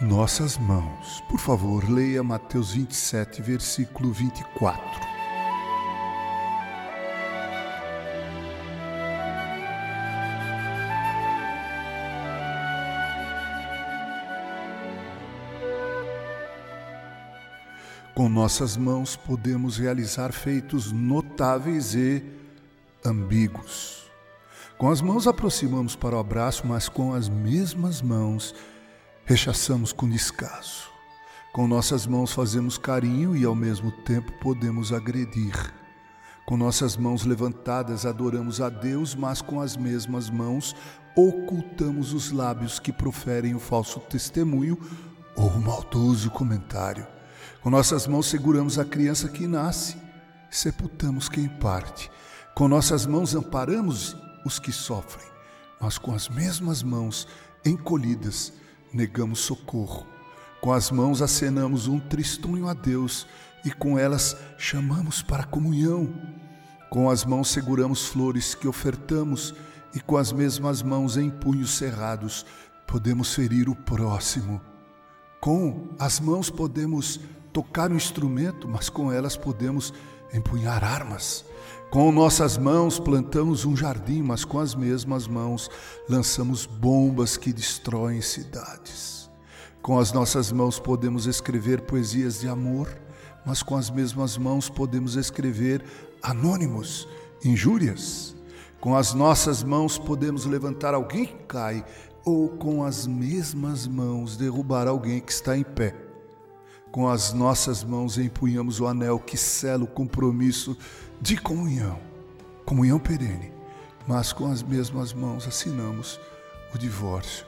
nossas mãos. Por favor, leia Mateus 27, versículo 24. Com nossas mãos podemos realizar feitos notáveis e ambíguos. Com as mãos aproximamos para o abraço, mas com as mesmas mãos rechaçamos com descaso. Com nossas mãos fazemos carinho e ao mesmo tempo podemos agredir. Com nossas mãos levantadas adoramos a Deus, mas com as mesmas mãos ocultamos os lábios que proferem o falso testemunho ou o maldoso comentário. Com nossas mãos seguramos a criança que nasce, sepultamos quem parte. Com nossas mãos amparamos os que sofrem, mas com as mesmas mãos encolhidas negamos socorro. Com as mãos acenamos um tristonho a Deus e com elas chamamos para a comunhão. Com as mãos seguramos flores que ofertamos e com as mesmas mãos em punhos cerrados podemos ferir o próximo. Com as mãos podemos tocar um instrumento, mas com elas podemos empunhar armas. Com nossas mãos plantamos um jardim, mas com as mesmas mãos lançamos bombas que destroem cidades. Com as nossas mãos podemos escrever poesias de amor, mas com as mesmas mãos podemos escrever anônimos, injúrias. Com as nossas mãos podemos levantar alguém que cai, ou com as mesmas mãos derrubar alguém que está em pé. Com as nossas mãos empunhamos o anel que sela o compromisso de comunhão, comunhão perene, mas com as mesmas mãos assinamos o divórcio.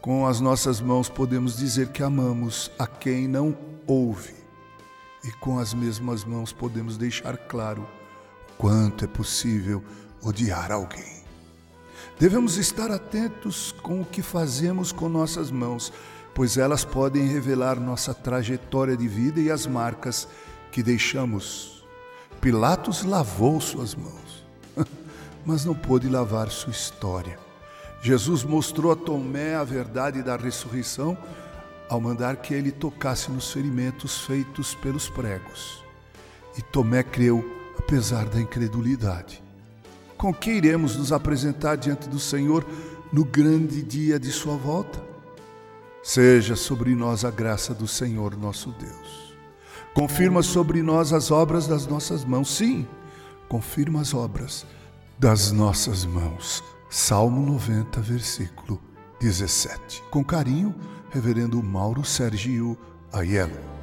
Com as nossas mãos podemos dizer que amamos a quem não ouve, e com as mesmas mãos podemos deixar claro quanto é possível odiar alguém. Devemos estar atentos com o que fazemos com nossas mãos, pois elas podem revelar nossa trajetória de vida e as marcas que deixamos Pilatos lavou suas mãos, mas não pôde lavar sua história. Jesus mostrou a Tomé a verdade da ressurreição ao mandar que ele tocasse nos ferimentos feitos pelos pregos. E Tomé creu, apesar da incredulidade. Com que iremos nos apresentar diante do Senhor no grande dia de Sua volta? Seja sobre nós a graça do Senhor nosso Deus Confirma sobre nós as obras das nossas mãos. Sim, confirma as obras das nossas mãos. Salmo 90, versículo 17. Com carinho, Reverendo Mauro Sergio Aiello.